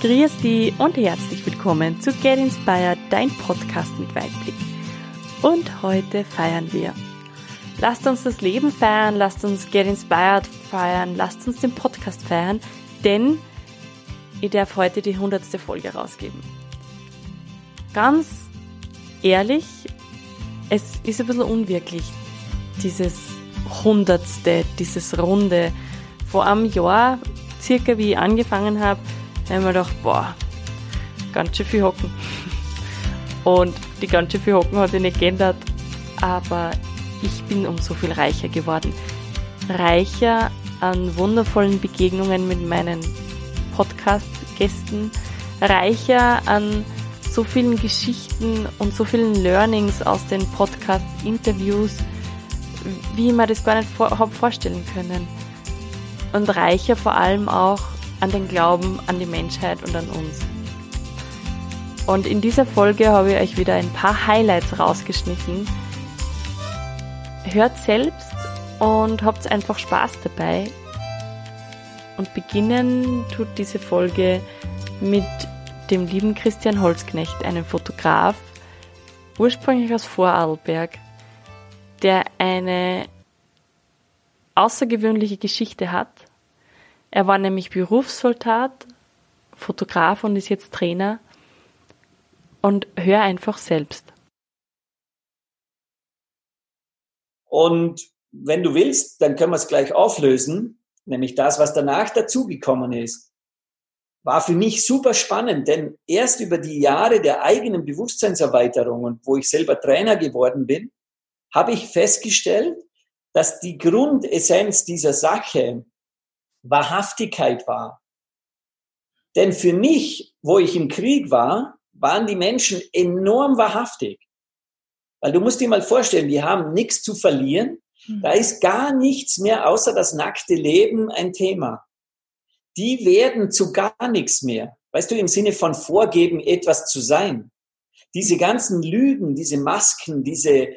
Grüß dich und herzlich willkommen zu Get Inspired, dein Podcast mit Weitblick. Und heute feiern wir. Lasst uns das Leben feiern, lasst uns Get Inspired feiern, lasst uns den Podcast feiern, denn ich darf heute die hundertste Folge rausgeben. Ganz ehrlich, es ist ein bisschen unwirklich, dieses hundertste, dieses Runde. Vor einem Jahr, circa wie ich angefangen habe, da haben wir gedacht, boah, ganz schön viel Hocken. Und die ganz schön viel Hocken hat sich nicht geändert, aber ich bin um so viel reicher geworden. Reicher an wundervollen Begegnungen mit meinen Podcast-Gästen, reicher an so vielen Geschichten und so vielen Learnings aus den Podcast-Interviews, wie ich mir das gar nicht vor, habe vorstellen können. Und reicher vor allem auch an den Glauben an die Menschheit und an uns. Und in dieser Folge habe ich euch wieder ein paar Highlights rausgeschnitten. Hört selbst und habt einfach Spaß dabei. Und beginnen tut diese Folge mit dem lieben Christian Holzknecht, einem Fotograf, ursprünglich aus Vorarlberg, der eine außergewöhnliche Geschichte hat er war nämlich Berufssoldat, Fotograf und ist jetzt Trainer. Und hör einfach selbst. Und wenn du willst, dann können wir es gleich auflösen, nämlich das, was danach dazugekommen ist. War für mich super spannend, denn erst über die Jahre der eigenen Bewusstseinserweiterung und wo ich selber Trainer geworden bin, habe ich festgestellt, dass die Grundessenz dieser Sache Wahrhaftigkeit war. Denn für mich, wo ich im Krieg war, waren die Menschen enorm wahrhaftig. Weil du musst dir mal vorstellen, die haben nichts zu verlieren. Hm. Da ist gar nichts mehr außer das nackte Leben ein Thema. Die werden zu gar nichts mehr. Weißt du, im Sinne von vorgeben, etwas zu sein. Diese ganzen Lügen, diese Masken, diese,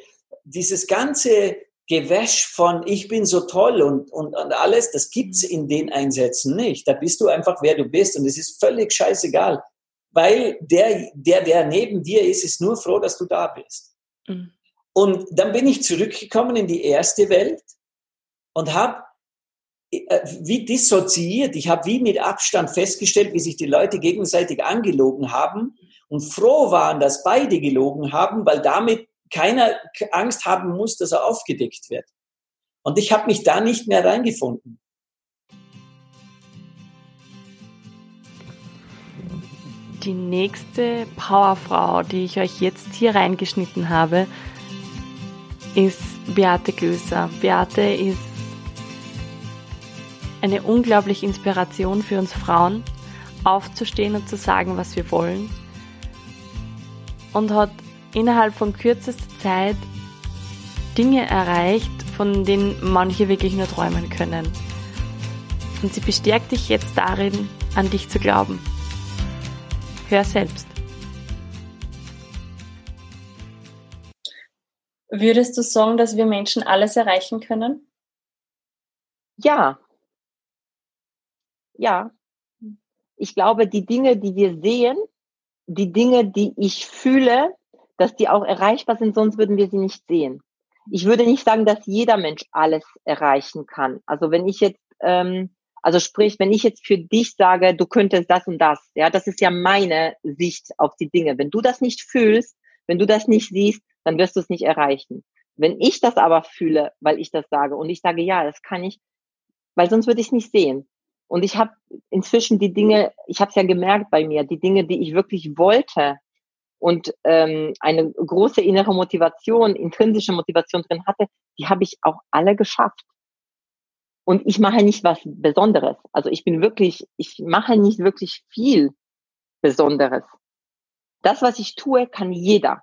dieses ganze Gewäsch von ich bin so toll und, und, und alles, das gibt's in den Einsätzen nicht. Da bist du einfach, wer du bist und es ist völlig scheißegal, weil der, der, der neben dir ist, ist nur froh, dass du da bist. Mhm. Und dann bin ich zurückgekommen in die erste Welt und habe äh, wie dissoziiert, ich habe wie mit Abstand festgestellt, wie sich die Leute gegenseitig angelogen haben und froh waren, dass beide gelogen haben, weil damit keiner Angst haben muss, dass er aufgedeckt wird. Und ich habe mich da nicht mehr reingefunden. Die nächste Powerfrau, die ich euch jetzt hier reingeschnitten habe, ist Beate Göser. Beate ist eine unglaubliche Inspiration für uns Frauen, aufzustehen und zu sagen, was wir wollen. Und hat innerhalb von kürzester Zeit Dinge erreicht, von denen manche wirklich nur träumen können. Und sie bestärkt dich jetzt darin, an dich zu glauben. Hör selbst. Würdest du sagen, dass wir Menschen alles erreichen können? Ja. Ja. Ich glaube, die Dinge, die wir sehen, die Dinge, die ich fühle, dass die auch erreichbar sind, sonst würden wir sie nicht sehen. Ich würde nicht sagen, dass jeder Mensch alles erreichen kann. Also wenn ich jetzt, ähm, also sprich, wenn ich jetzt für dich sage, du könntest das und das, ja, das ist ja meine Sicht auf die Dinge. Wenn du das nicht fühlst, wenn du das nicht siehst, dann wirst du es nicht erreichen. Wenn ich das aber fühle, weil ich das sage und ich sage, ja, das kann ich, weil sonst würde ich es nicht sehen. Und ich habe inzwischen die Dinge, ich habe es ja gemerkt bei mir, die Dinge, die ich wirklich wollte, und ähm, eine große innere Motivation, intrinsische Motivation drin hatte, die habe ich auch alle geschafft. Und ich mache nicht was Besonderes. Also ich bin wirklich, ich mache nicht wirklich viel Besonderes. Das, was ich tue, kann jeder.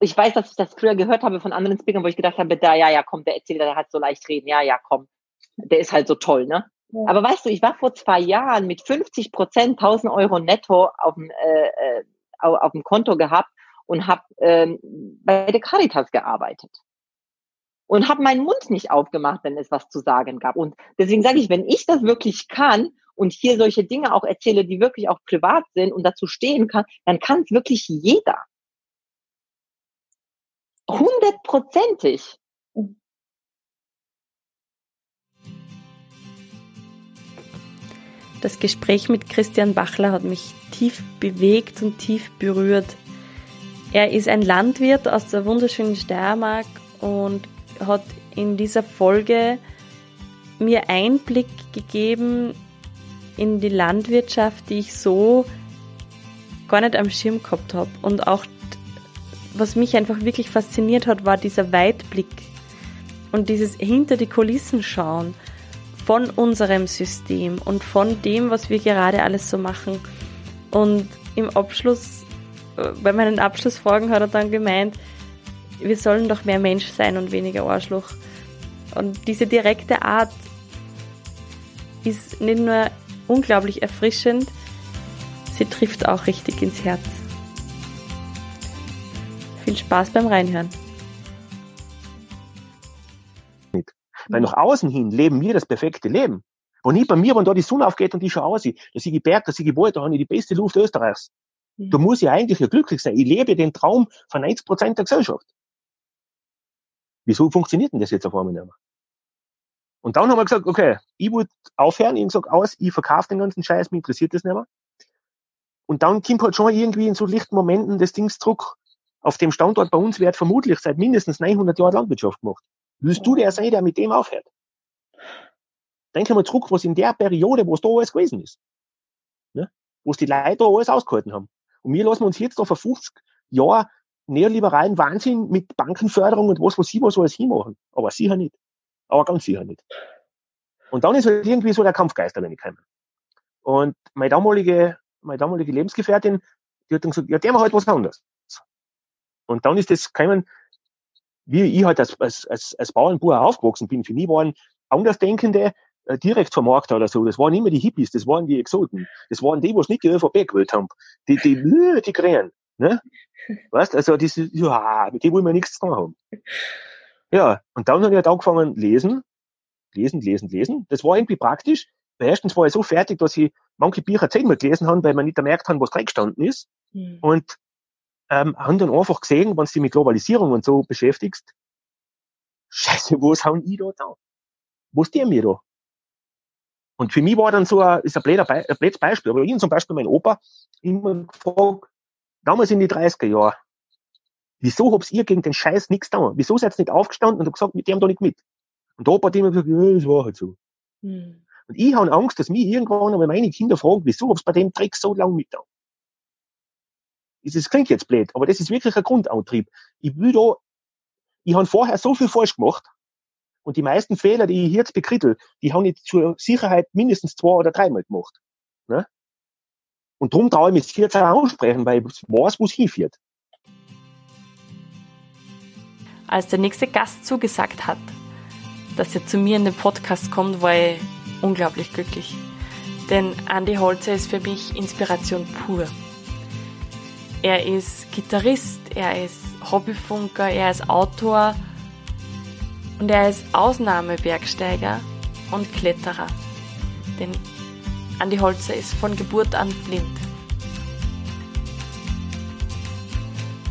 Ich weiß, dass ich das früher gehört habe von anderen Speakern, wo ich gedacht habe, da, ja, ja, komm, der erzählt, der hat so leicht reden, ja, ja, komm, der ist halt so toll, ne? Aber weißt du, ich war vor zwei Jahren mit 50 Prozent 1000 Euro netto auf dem, äh, äh auf dem Konto gehabt und habe ähm, bei der Caritas gearbeitet. Und habe meinen Mund nicht aufgemacht, wenn es was zu sagen gab. Und deswegen sage ich, wenn ich das wirklich kann und hier solche Dinge auch erzähle, die wirklich auch privat sind und dazu stehen kann, dann kann es wirklich jeder. Hundertprozentig. Das Gespräch mit Christian Bachler hat mich tief bewegt und tief berührt. Er ist ein Landwirt aus der wunderschönen Steiermark und hat in dieser Folge mir Einblick gegeben in die Landwirtschaft, die ich so gar nicht am Schirm gehabt habe. Und auch, was mich einfach wirklich fasziniert hat, war dieser Weitblick und dieses hinter die Kulissen schauen von unserem System und von dem, was wir gerade alles so machen. Und im Abschluss, äh, bei meinen Abschlussfragen hat er dann gemeint, wir sollen doch mehr Mensch sein und weniger Arschloch. Und diese direkte Art ist nicht nur unglaublich erfrischend, sie trifft auch richtig ins Herz. Viel Spaß beim Reinhören. Weil nach außen hin leben wir das perfekte Leben. Und nicht bei mir, wenn da die Sonne aufgeht und ich schon aussiehe, da sehe ich Berg, da sehe ich Wald, da habe ich die beste Luft Österreichs. Da muss ich eigentlich ja glücklich sein. Ich lebe den Traum von 90 Prozent der Gesellschaft. Wieso funktioniert denn das jetzt auf einmal nicht mehr? Und dann haben wir gesagt, okay, ich wollte aufhören, ich gesagt, aus, ich verkaufe den ganzen Scheiß, mich interessiert das nicht mehr. Und dann kommt halt schon irgendwie in so lichten Momenten das Ding zurück. Auf dem Standort bei uns wird vermutlich seit mindestens 900 Jahren Landwirtschaft gemacht. Willst du der sein, der mit dem aufhört? Denke mal zurück, was in der Periode, wo es da alles gewesen ist. Ne? Wo es die Leute da alles ausgehalten haben. Und wir lassen uns jetzt da vor 50 Jahren neoliberalen Wahnsinn mit Bankenförderung und was, was sie was alles hinmachen. Aber sicher nicht. Aber ganz sicher nicht. Und dann ist halt irgendwie so der Kampfgeist da gekommen. Und meine damalige, meine damalige Lebensgefährtin, die hat dann gesagt, ja, der macht halt was anderes. Und dann ist das gekommen, wie ich halt als, als, als, als Bauernbauer aufgewachsen bin. Für mich waren Andersdenkende äh, direkt vom Markt oder so. Das waren immer die Hippies, das waren die Exoten. Das waren die, was nicht die ÖVP gewählt haben. Die, die, die, die Krähen. Ne? Weißt, also diese, ja, mit dem wollen wir nichts zu tun haben. Ja, und dann habe ich halt angefangen lesen, lesen, lesen, lesen. Das war irgendwie praktisch. Weil erstens war ich so fertig, dass ich manche Bücher zehnmal gelesen habe, weil man nicht gemerkt hat, was drin gestanden ist. Mhm. Und ähm, haben dann einfach gesehen, wenn du dich mit Globalisierung und so beschäftigst, scheiße, was hauen ich da da? Was die mir da? Und für mich war dann so ein, ist ein blöder Be ein blödes Beispiel, aber ich zum Beispiel mein Opa immer gefragt, damals in die 30er Jahre, wieso hab's ihr gegen den Scheiß nichts da? Wieso seid ihr nicht aufgestanden und habt gesagt, mit dem da nicht mit? Und der Opa hat immer gesagt, ja, das war halt so. Hm. Und ich habe Angst, dass mich irgendwann einmal meine Kinder fragen, wieso hab's bei dem Dreck so lange mit da? Das klingt jetzt blöd, aber das ist wirklich ein Grundantrieb. Ich will da, ich habe vorher so viel falsch gemacht und die meisten Fehler, die ich jetzt bekrittel, die habe ich zur Sicherheit mindestens zwei oder dreimal gemacht. Ne? Und darum traue ich mich jetzt auch ansprechen, weil ich weiß, wo es hinführt. Als der nächste Gast zugesagt hat, dass er zu mir in den Podcast kommt, war ich unglaublich glücklich. Denn Andy Holzer ist für mich Inspiration pur. Er ist Gitarrist, er ist Hobbyfunker, er ist Autor und er ist Ausnahmebergsteiger und Kletterer. Denn Andi Holzer ist von Geburt an blind.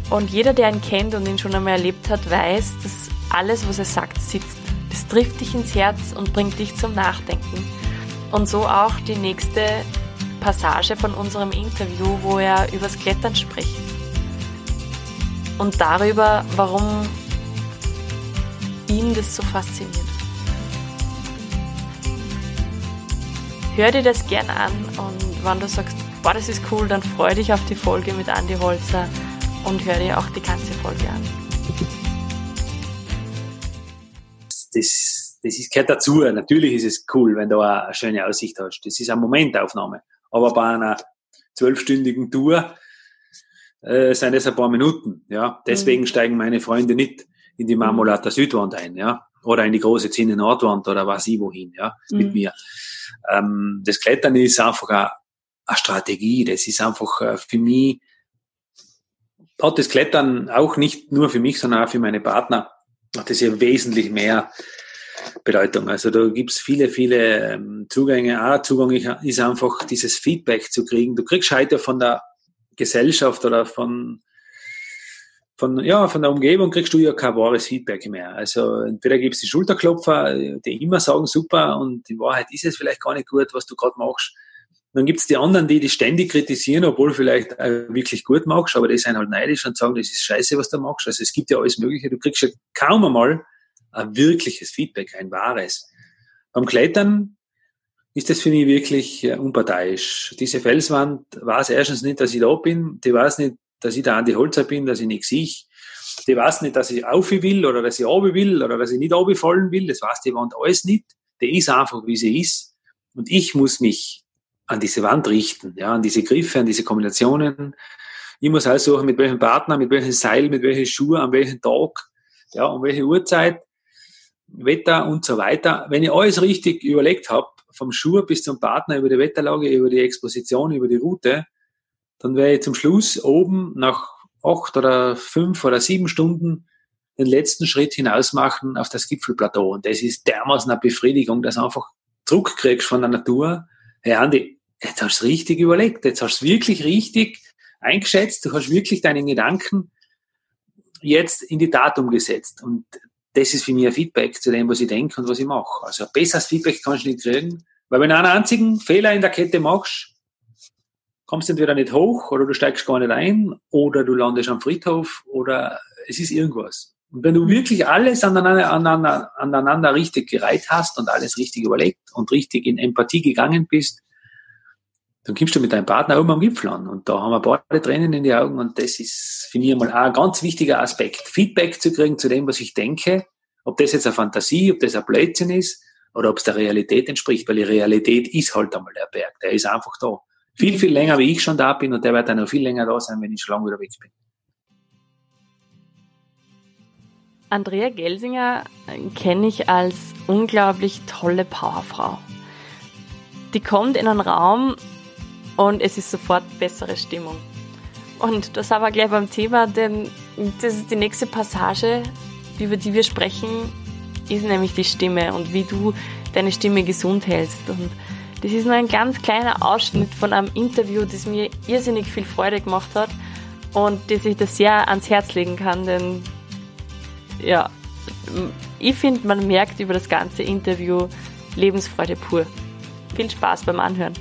Und jeder, der ihn kennt und ihn schon einmal erlebt hat, weiß, dass alles, was er sagt, sitzt. Das trifft dich ins Herz und bringt dich zum Nachdenken. Und so auch die nächste Passage von unserem Interview, wo er übers Klettern spricht. Und darüber, warum ihn das so fasziniert. Hör dir das gern an und wenn du sagst, boah, das ist cool, dann freu dich auf die Folge mit Andy Holzer und hör dir auch die ganze Folge an. Das, das ist, gehört dazu. Natürlich ist es cool, wenn du eine schöne Aussicht hast. Das ist eine Momentaufnahme. Aber bei einer zwölfstündigen Tour äh, sind es ein paar Minuten. Ja, deswegen mhm. steigen meine Freunde nicht in die Marmolater Südwand ein, ja, oder in die große Zinne Nordwand oder was ich wohin, ja, mhm. mit mir. Ähm, das Klettern ist einfach eine, eine Strategie. Das ist einfach äh, für mich hat das Klettern auch nicht nur für mich, sondern auch für meine Partner hat das ja wesentlich mehr Bedeutung. Also da gibt's viele, viele ähm, Zugänge. Ein Zugang ist einfach dieses Feedback zu kriegen. Du kriegst heute von der Gesellschaft oder von von, ja, von der Umgebung kriegst du ja kein wahres Feedback mehr. Also entweder gibt's die Schulterklopfer, die immer sagen, super, und in Wahrheit ist es vielleicht gar nicht gut, was du gerade machst. Dann gibt's die anderen, die die ständig kritisieren, obwohl vielleicht wirklich gut machst, aber die sind halt neidisch und sagen, das ist scheiße, was du machst. Also es gibt ja alles Mögliche. Du kriegst ja kaum einmal ein wirkliches Feedback, ein wahres. Beim Klettern ist das für mich wirklich äh, unparteiisch. Diese Felswand weiß erstens nicht, dass ich da bin, die weiß nicht, dass ich da an die Holzer bin, dass ich nichts sehe. Die weiß nicht, dass ich auf will oder dass ich runter will oder dass ich nicht fallen will. Das weiß die Wand alles nicht. Die ist einfach, wie sie ist. Und ich muss mich an diese Wand richten, ja, an diese Griffe, an diese Kombinationen. Ich muss aussuchen, mit welchem Partner, mit welchem Seil, mit welchen Schuhen, an welchem Tag, ja, um welche Uhrzeit, Wetter und so weiter. Wenn ich alles richtig überlegt habe, vom Schuh bis zum Partner, über die Wetterlage, über die Exposition, über die Route, dann werde ich zum Schluss oben nach acht oder fünf oder sieben Stunden den letzten Schritt hinaus machen auf das Gipfelplateau. Und das ist dermaßen eine Befriedigung, dass du einfach Druck kriegst von der Natur. Hey Andi, jetzt hast du es richtig überlegt, jetzt hast du es wirklich richtig eingeschätzt, du hast wirklich deinen Gedanken jetzt in die Tat umgesetzt. Und das ist für mich ein Feedback zu dem, was ich denke und was ich mache. Also ein besseres Feedback kannst du nicht kriegen, weil wenn du einen einzigen Fehler in der Kette machst, kommst du entweder nicht hoch oder du steigst gar nicht ein oder du landest am Friedhof oder es ist irgendwas. Und wenn du wirklich alles aneinander, aneinander, aneinander richtig gereiht hast und alles richtig überlegt und richtig in Empathie gegangen bist, dann kommst du mit deinem Partner oben am Gipfel an. Und da haben wir beide Tränen in die Augen und das ist, finde ich mal ein ganz wichtiger Aspekt. Feedback zu kriegen zu dem, was ich denke, ob das jetzt eine Fantasie, ob das ein Blödsinn ist oder ob es der Realität entspricht, weil die Realität ist halt einmal der Berg, der ist einfach da viel, viel länger, wie ich schon da bin und der wird dann noch viel länger da sein, wenn ich schon lange wieder weg bin. Andrea Gelsinger kenne ich als unglaublich tolle Powerfrau. Die kommt in einen Raum und es ist sofort bessere Stimmung. Und das haben wir gleich beim Thema, denn das ist die nächste Passage, über die wir sprechen, ist nämlich die Stimme und wie du deine Stimme gesund hältst. Und das ist nur ein ganz kleiner Ausschnitt von einem Interview, das mir irrsinnig viel Freude gemacht hat und das ich das sehr ans Herz legen kann, denn ja, ich finde, man merkt über das ganze Interview Lebensfreude pur. Viel Spaß beim Anhören.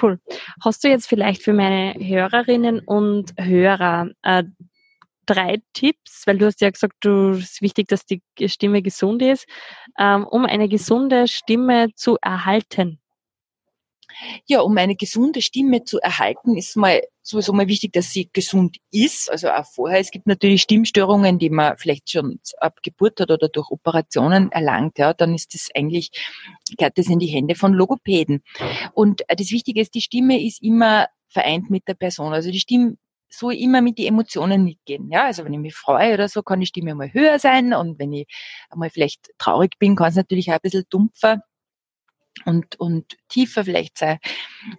Cool. Hast du jetzt vielleicht für meine Hörerinnen und Hörer äh, drei Tipps, weil du hast ja gesagt, du es ist wichtig, dass die Stimme gesund ist, ähm, um eine gesunde Stimme zu erhalten? Ja, um eine gesunde Stimme zu erhalten, ist mal sowieso mal wichtig, dass sie gesund ist. Also auch vorher. Es gibt natürlich Stimmstörungen, die man vielleicht schon ab Geburt hat oder durch Operationen erlangt. Ja, dann ist das eigentlich, gehört das in die Hände von Logopäden. Und das Wichtige ist, die Stimme ist immer vereint mit der Person. Also die Stimme so immer mit die Emotionen mitgehen. Ja, also wenn ich mich freue oder so, kann die Stimme mal höher sein und wenn ich einmal vielleicht traurig bin, kann es natürlich auch ein bisschen dumpfer und, und tiefer vielleicht sein.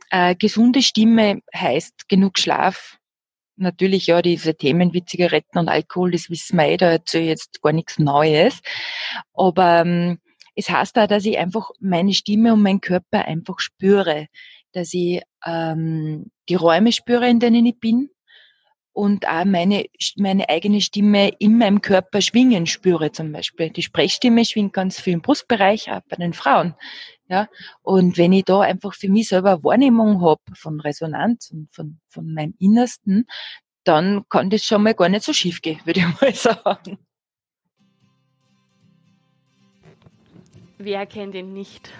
Äh, gesunde Stimme heißt genug Schlaf. Natürlich, ja, diese Themen wie Zigaretten und Alkohol, das wissen wir eh, da erzähle ich jetzt gar nichts Neues. Aber ähm, es heißt auch, dass ich einfach meine Stimme und meinen Körper einfach spüre, dass ich ähm, die Räume spüre, in denen ich bin, und auch meine, meine eigene Stimme in meinem Körper schwingen spüre zum Beispiel. Die Sprechstimme schwingt ganz viel im Brustbereich, auch bei den Frauen. Ja, und wenn ich da einfach für mich selber Wahrnehmung habe von Resonanz und von, von meinem Innersten, dann kann das schon mal gar nicht so schief gehen, würde ich mal sagen. Wer kennt ihn nicht?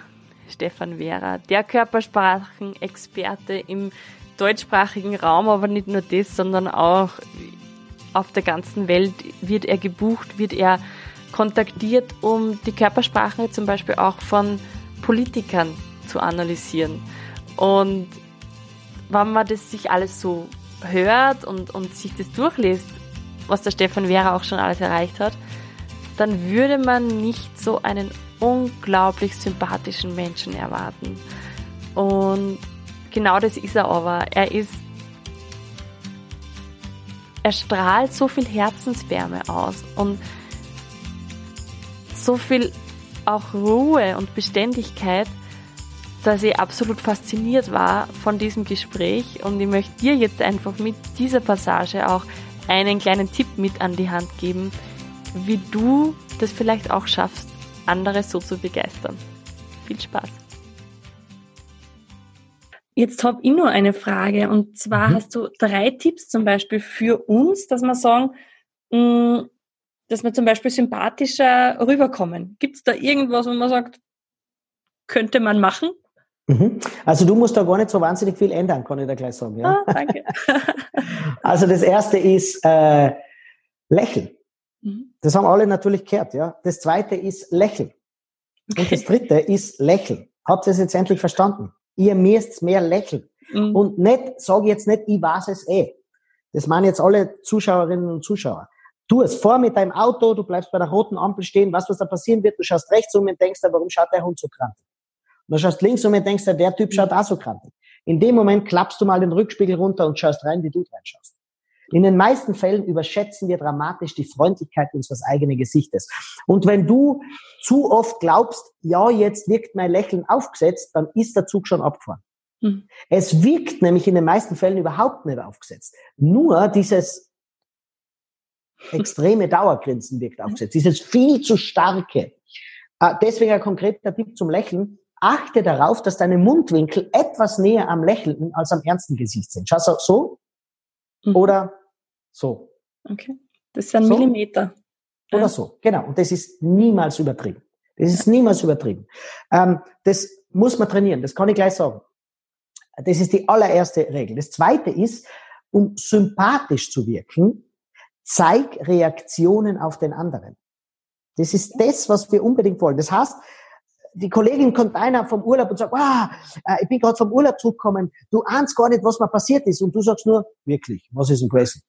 Stefan Vera, der Körpersprachenexperte im deutschsprachigen Raum, aber nicht nur das, sondern auch auf der ganzen Welt wird er gebucht, wird er kontaktiert, um die Körpersprache zum Beispiel auch von Politikern zu analysieren. Und wenn man das sich alles so hört und, und sich das durchliest, was der Stefan Vera auch schon alles erreicht hat, dann würde man nicht so einen unglaublich sympathischen Menschen erwarten. Und genau das ist er aber. Er ist, er strahlt so viel Herzenswärme aus und so viel auch Ruhe und Beständigkeit, dass ich absolut fasziniert war von diesem Gespräch und ich möchte dir jetzt einfach mit dieser Passage auch einen kleinen Tipp mit an die Hand geben, wie du das vielleicht auch schaffst, andere so zu begeistern. Viel Spaß! Jetzt habe ich nur eine Frage und zwar mhm. hast du drei Tipps zum Beispiel für uns, dass wir sagen, mh, mm, dass wir zum Beispiel sympathischer rüberkommen. Gibt es da irgendwas, wo man sagt, könnte man machen? Mhm. Also du musst da gar nicht so wahnsinnig viel ändern, kann ich da gleich sagen. Ja? Ah, danke. also das erste ist äh, Lächeln. Mhm. Das haben alle natürlich gehört. Ja? Das zweite ist Lächeln. Okay. Und das dritte ist Lächeln. Habt ihr es jetzt endlich verstanden? Ihr müsst mehr lächeln. Mhm. Und nicht, sage jetzt nicht, ich weiß es eh. Das meinen jetzt alle Zuschauerinnen und Zuschauer. Tu es vor mit deinem Auto, du bleibst bei der roten Ampel stehen, was was da passieren wird, du schaust rechts um und denkst warum schaut der Hund so krank? Und dann schaust links um und denkst der Typ schaut auch so krank. In dem Moment klappst du mal den Rückspiegel runter und schaust rein, wie du reinschaust. In den meisten Fällen überschätzen wir dramatisch die Freundlichkeit unseres eigenen Gesichtes. Und wenn du zu oft glaubst, ja, jetzt wirkt mein Lächeln aufgesetzt, dann ist der Zug schon abgefahren. Mhm. Es wirkt nämlich in den meisten Fällen überhaupt nicht aufgesetzt. Nur dieses extreme Dauergrinsen wirkt aufgesetzt. Dieses viel zu starke. Äh, deswegen ein konkreter Tipp zum Lächeln. Achte darauf, dass deine Mundwinkel etwas näher am Lächelnden als am ernsten Gesicht sind. Schau so mhm. oder so. Okay. Das ist ein so. Millimeter. Oder so, genau. Und das ist niemals übertrieben. Das ist niemals übertrieben. Ähm, das muss man trainieren, das kann ich gleich sagen. Das ist die allererste Regel. Das zweite ist, um sympathisch zu wirken, zeig Reaktionen auf den anderen. Das ist das, was wir unbedingt wollen. Das heißt, die Kollegin kommt einer vom Urlaub und sagt, ah, ich bin gerade vom Urlaub zurückgekommen, du ahnst gar nicht, was mal passiert ist. Und du sagst nur, wirklich, was ist denn gewesen?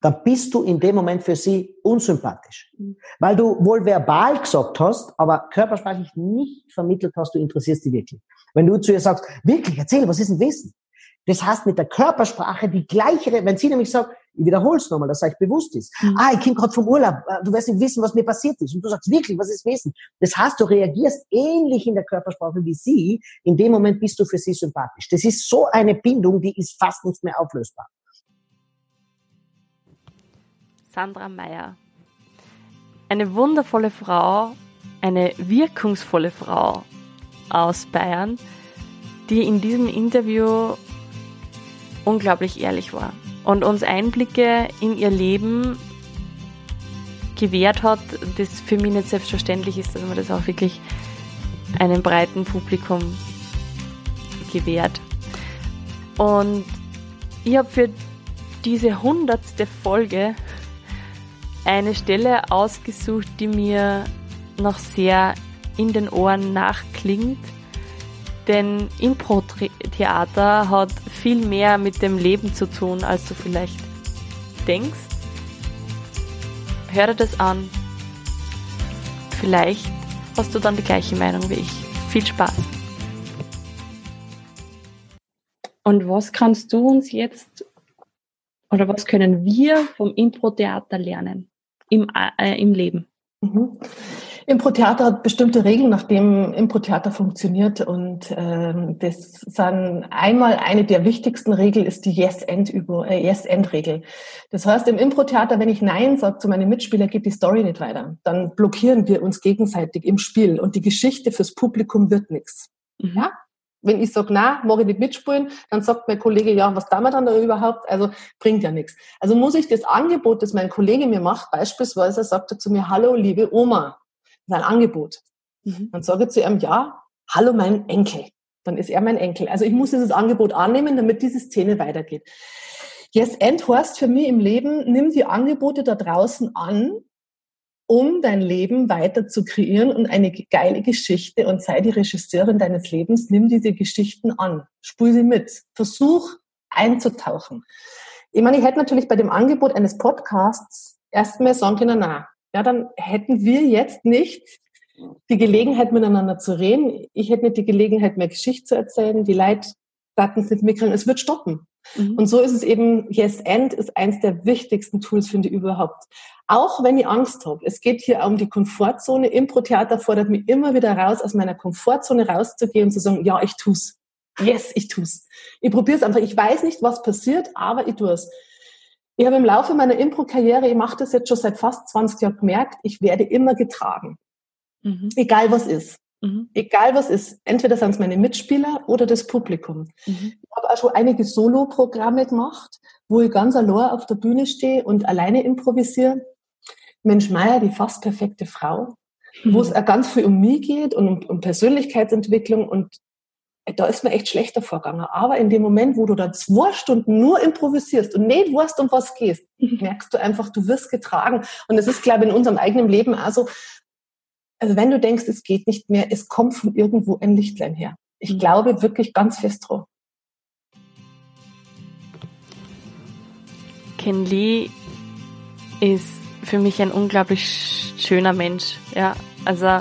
Dann bist du in dem Moment für sie unsympathisch. Mhm. Weil du wohl verbal gesagt hast, aber körpersprachlich nicht vermittelt hast, du interessierst dich wirklich. Wenn du zu ihr sagst, wirklich, erzähl, was ist denn Wissen? Das heißt mit der Körpersprache die gleiche, wenn sie nämlich sagt, ich wiederhole es nochmal, dass euch bewusst ist. Mhm. Ah, ich komme gerade vom Urlaub, äh, du wirst nicht wissen, was mir passiert ist. Und du sagst wirklich, was ist Wissen? Das heißt, du reagierst ähnlich in der Körpersprache wie sie. In dem Moment bist du für sie sympathisch. Das ist so eine Bindung, die ist fast nicht mehr auflösbar. Sandra Meyer. Eine wundervolle Frau, eine wirkungsvolle Frau aus Bayern, die in diesem Interview unglaublich ehrlich war und uns Einblicke in ihr Leben gewährt hat, das für mich nicht selbstverständlich ist, dass man das auch wirklich einem breiten Publikum gewährt. Und ich habe für diese hundertste Folge eine Stelle ausgesucht, die mir noch sehr in den Ohren nachklingt denn Impro-Theater hat viel mehr mit dem Leben zu tun, als du vielleicht denkst. Hör dir das an. Vielleicht hast du dann die gleiche Meinung wie ich. Viel Spaß. Und was kannst du uns jetzt oder was können wir vom Impro-Theater lernen im, äh, im Leben? Mhm. Impro-Theater hat bestimmte Regeln, nach dem Impro-Theater funktioniert. Und ähm, das sind einmal eine der wichtigsten Regeln ist die Yes-End-Regel. Äh, yes das heißt, im Impro-Theater, wenn ich Nein sage zu meinem Mitspieler, geht die Story nicht weiter. Dann blockieren wir uns gegenseitig im Spiel und die Geschichte fürs Publikum wird nichts. Mhm. Ja? Wenn ich sage, na, mag ich nicht mitspielen, dann sagt mein Kollege, ja, was damit dann da überhaupt? Also bringt ja nichts. Also muss ich das Angebot, das mein Kollege mir macht, beispielsweise sagt er zu mir, hallo, liebe Oma, sein Angebot. Mhm. Dann sage ich zu ihm, ja, hallo mein Enkel. Dann ist er mein Enkel. Also ich muss dieses Angebot annehmen, damit diese Szene weitergeht. Yes End heißt für mich im Leben, nimm die Angebote da draußen an, um dein Leben weiter zu kreieren und eine geile Geschichte und sei die Regisseurin deines Lebens, nimm diese Geschichten an, spul sie mit, versuch einzutauchen. Ich meine, ich hätte natürlich bei dem Angebot eines Podcasts erstmal sagen können, na, ja, dann hätten wir jetzt nicht die Gelegenheit, miteinander zu reden. Ich hätte nicht die Gelegenheit, mehr Geschichte zu erzählen. Die Leute daten es nicht mitkriegen. Es wird stoppen. Mhm. Und so ist es eben, Yes End ist eins der wichtigsten Tools, finde ich überhaupt. Auch wenn ich Angst habe. Es geht hier um die Komfortzone. Impro-Theater fordert mich immer wieder raus, aus meiner Komfortzone rauszugehen und zu sagen, ja, ich tu's. Yes, ich tu's. Ich probiere es einfach. Ich weiß nicht, was passiert, aber ich tue es. Ich habe im Laufe meiner Impro-Karriere, ich mache das jetzt schon seit fast 20 Jahren, gemerkt, ich werde immer getragen. Mhm. Egal was ist. Mhm. Egal was ist. Entweder sind es meine Mitspieler oder das Publikum. Mhm. Ich habe auch schon einige Solo-Programme gemacht, wo ich ganz allein auf der Bühne stehe und alleine improvisiere. Mensch Meier, die fast perfekte Frau, wo es mhm. auch ganz viel um mich geht und um, um Persönlichkeitsentwicklung und da ist mir echt schlechter vorgegangen. Aber in dem Moment, wo du da zwei Stunden nur improvisierst und nicht weißt, um was gehst, mhm. merkst du einfach, du wirst getragen. Und es ist, glaube ich, in unserem eigenen Leben also, also wenn du denkst, es geht nicht mehr, es kommt von irgendwo ein Lichtlein her. Ich mhm. glaube wirklich ganz fest drauf. Ken Lee ist für mich ein unglaublich schöner Mensch. Ja, also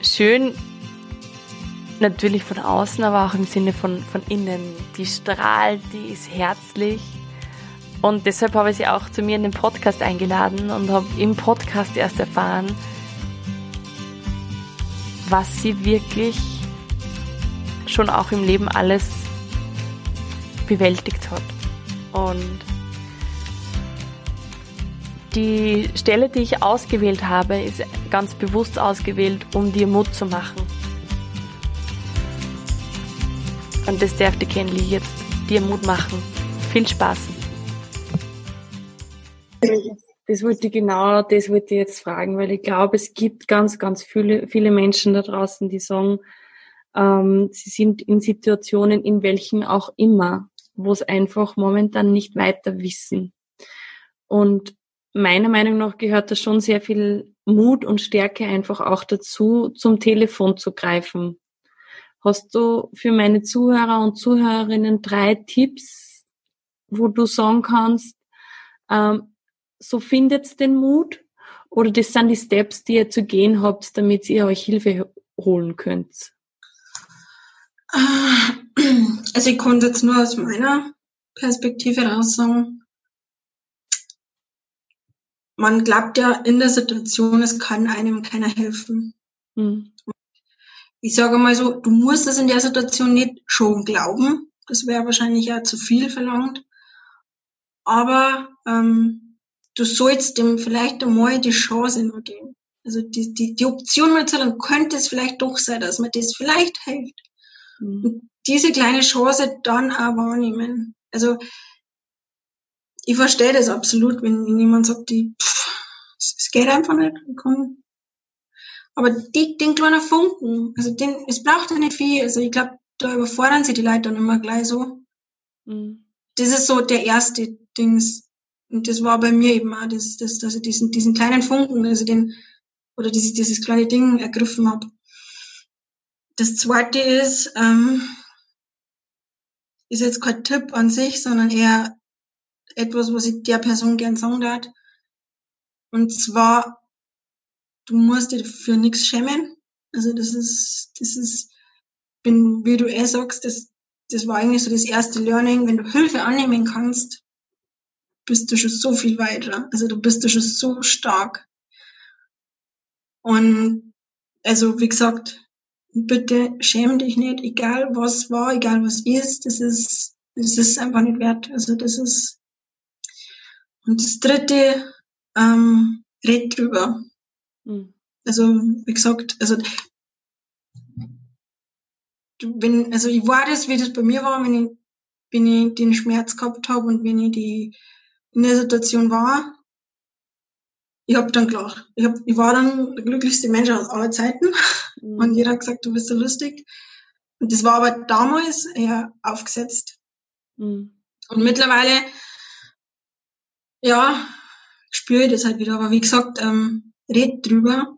schön natürlich von außen, aber auch im Sinne von, von innen. Die strahlt, die ist herzlich. Und deshalb habe ich sie auch zu mir in den Podcast eingeladen und habe im Podcast erst erfahren, was sie wirklich schon auch im Leben alles bewältigt hat. Und die Stelle, die ich ausgewählt habe, ist ganz bewusst ausgewählt, um dir Mut zu machen Und das darf die Kenli jetzt dir Mut machen. Viel Spaß. Das wollte ich genau, das wollte ich jetzt fragen, weil ich glaube, es gibt ganz, ganz viele, viele Menschen da draußen, die sagen, ähm, sie sind in Situationen, in welchen auch immer, wo es einfach momentan nicht weiter wissen. Und meiner Meinung nach gehört da schon sehr viel Mut und Stärke einfach auch dazu, zum Telefon zu greifen Hast du für meine Zuhörer und Zuhörerinnen drei Tipps, wo du sagen kannst, ähm, so findet den Mut oder das sind die Steps, die ihr zu gehen habt, damit ihr euch Hilfe holen könnt? Also ich konnte jetzt nur aus meiner Perspektive raus sagen, man glaubt ja in der Situation, es kann einem keiner helfen. Mhm ich sage mal so, du musst es in der Situation nicht schon glauben. Das wäre wahrscheinlich ja zu viel verlangt. Aber ähm, du sollst dem vielleicht einmal die Chance nur geben. Also die, die, die Option mal zu dann könnte es vielleicht doch sein, dass man das vielleicht hilft. Mhm. Und diese kleine Chance dann auch wahrnehmen. Also ich verstehe das absolut, wenn jemand sagt, die, pff, es geht einfach nicht. Ich kann aber die, den kleinen Funken, also den, es braucht ja nicht viel. Also ich glaube, da überfordern sie die Leute dann immer gleich so. Mhm. Das ist so der erste Dings. Und das war bei mir eben auch, das, das, dass ich diesen, diesen kleinen Funken, also den, oder dieses, dieses kleine Ding ergriffen habe. Das zweite ist, ähm, ist jetzt kein Tipp an sich, sondern eher etwas, was ich der Person gern sagen darf. Und zwar du musst dich für nichts schämen. Also das ist, das ist, bin, wie du eh sagst, das, das war eigentlich so das erste Learning. Wenn du Hilfe annehmen kannst, bist du schon so viel weiter. Also du bist du schon so stark. Und also wie gesagt, bitte schäm dich nicht, egal was war, egal was ist, das ist, das ist einfach nicht wert. Also das ist und das dritte, ähm, red drüber. Mhm. Also, wie gesagt, also wenn, also ich war das, wie das bei mir war, wenn ich, wenn ich den Schmerz gehabt habe und wenn ich die in der Situation war, ich habe dann gelacht. Ich, hab, ich war dann der glücklichste Mensch aus aller Zeiten. Mhm. Und jeder hat gesagt, du bist so lustig. Und das war aber damals eher aufgesetzt. Mhm. Und mittlerweile, ja, spüre ich das halt wieder. Aber wie gesagt, ähm, red drüber.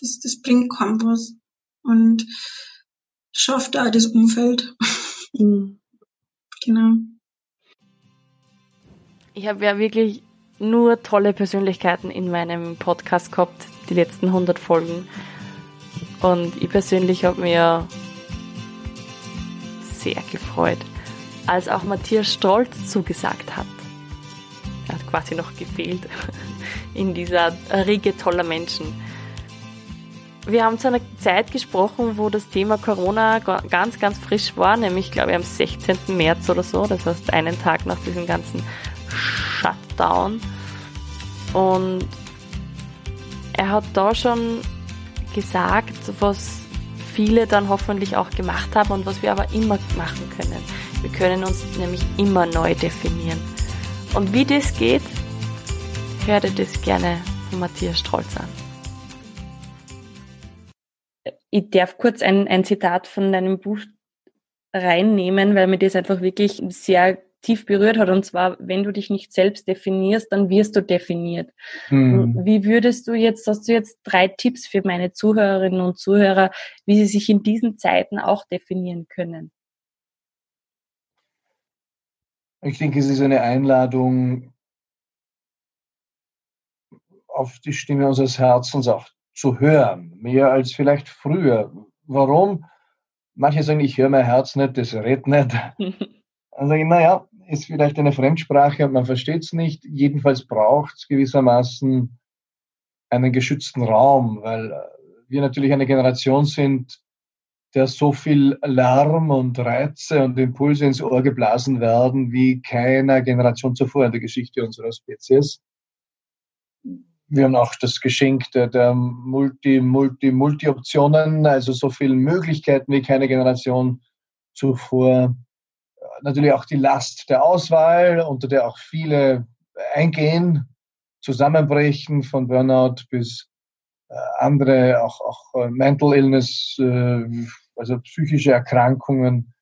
Das, das bringt kaum was. Und schafft auch das Umfeld. Mhm. genau. Ich habe ja wirklich nur tolle Persönlichkeiten in meinem Podcast gehabt, die letzten 100 Folgen. Und ich persönlich habe mir sehr gefreut. als auch Matthias Stolz zugesagt hat. Quasi noch gefehlt in dieser Riege toller Menschen. Wir haben zu einer Zeit gesprochen, wo das Thema Corona ganz, ganz frisch war, nämlich, glaube ich, am 16. März oder so. Das heißt, einen Tag nach diesem ganzen Shutdown. Und er hat da schon gesagt, was viele dann hoffentlich auch gemacht haben und was wir aber immer machen können. Wir können uns nämlich immer neu definieren. Und wie das geht, hört ihr das gerne von Matthias Strolz an. Ich darf kurz ein, ein Zitat von deinem Buch reinnehmen, weil mir das einfach wirklich sehr tief berührt hat. Und zwar, wenn du dich nicht selbst definierst, dann wirst du definiert. Hm. Wie würdest du jetzt, hast du jetzt drei Tipps für meine Zuhörerinnen und Zuhörer, wie sie sich in diesen Zeiten auch definieren können? Ich denke, es ist eine Einladung, auf die Stimme unseres Herzens auch zu hören, mehr als vielleicht früher. Warum? Manche sagen, ich höre mein Herz nicht, das redet nicht. Dann sage ich, naja, ist vielleicht eine Fremdsprache und man versteht es nicht. Jedenfalls braucht es gewissermaßen einen geschützten Raum, weil wir natürlich eine Generation sind, der so viel Lärm und Reize und Impulse ins Ohr geblasen werden wie keiner Generation zuvor in der Geschichte unserer Spezies. Wir haben auch das Geschenk der, der Multi, Multi, Multi-Optionen, also so viele Möglichkeiten wie keine Generation zuvor natürlich auch die Last der Auswahl, unter der auch viele eingehen, zusammenbrechen von Burnout bis äh, andere, auch, auch äh, Mental Illness, äh, also psychische Erkrankungen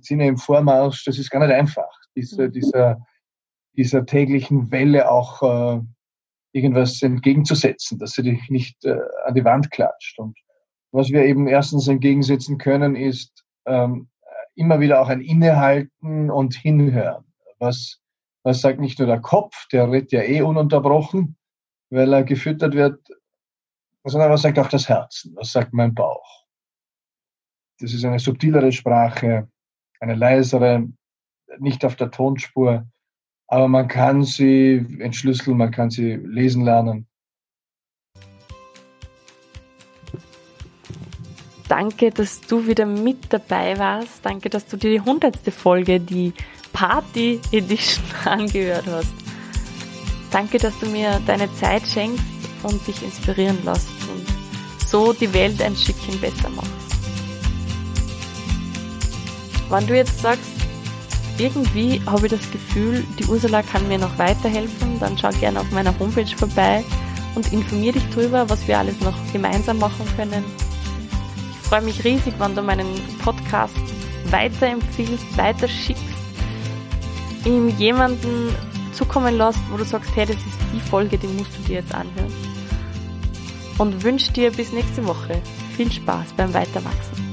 sind ja im Vormarsch. Das ist gar nicht einfach, diese, mhm. dieser, dieser täglichen Welle auch irgendwas entgegenzusetzen, dass sie dich nicht an die Wand klatscht. Und was wir eben erstens entgegensetzen können, ist ähm, immer wieder auch ein Innehalten und Hinhören. Was, was sagt nicht nur der Kopf, der redet ja eh ununterbrochen, weil er gefüttert wird, sondern was sagt auch das Herzen, was sagt mein Bauch. Das ist eine subtilere Sprache, eine leisere, nicht auf der Tonspur, aber man kann sie entschlüsseln, man kann sie lesen lernen. Danke, dass du wieder mit dabei warst. Danke, dass du dir die hundertste Folge, die Party Edition angehört hast. Danke, dass du mir deine Zeit schenkst und dich inspirieren lässt und so die Welt ein Stückchen besser machst. Wenn du jetzt sagst, irgendwie habe ich das Gefühl, die Ursula kann mir noch weiterhelfen, dann schau gerne auf meiner Homepage vorbei und informier dich darüber, was wir alles noch gemeinsam machen können freue mich riesig, wenn du meinen Podcast weiterempfiehlst, weiterschickst, ihm jemanden zukommen lässt, wo du sagst, hey, das ist die Folge, die musst du dir jetzt anhören. Und wünsche dir bis nächste Woche viel Spaß beim Weiterwachsen.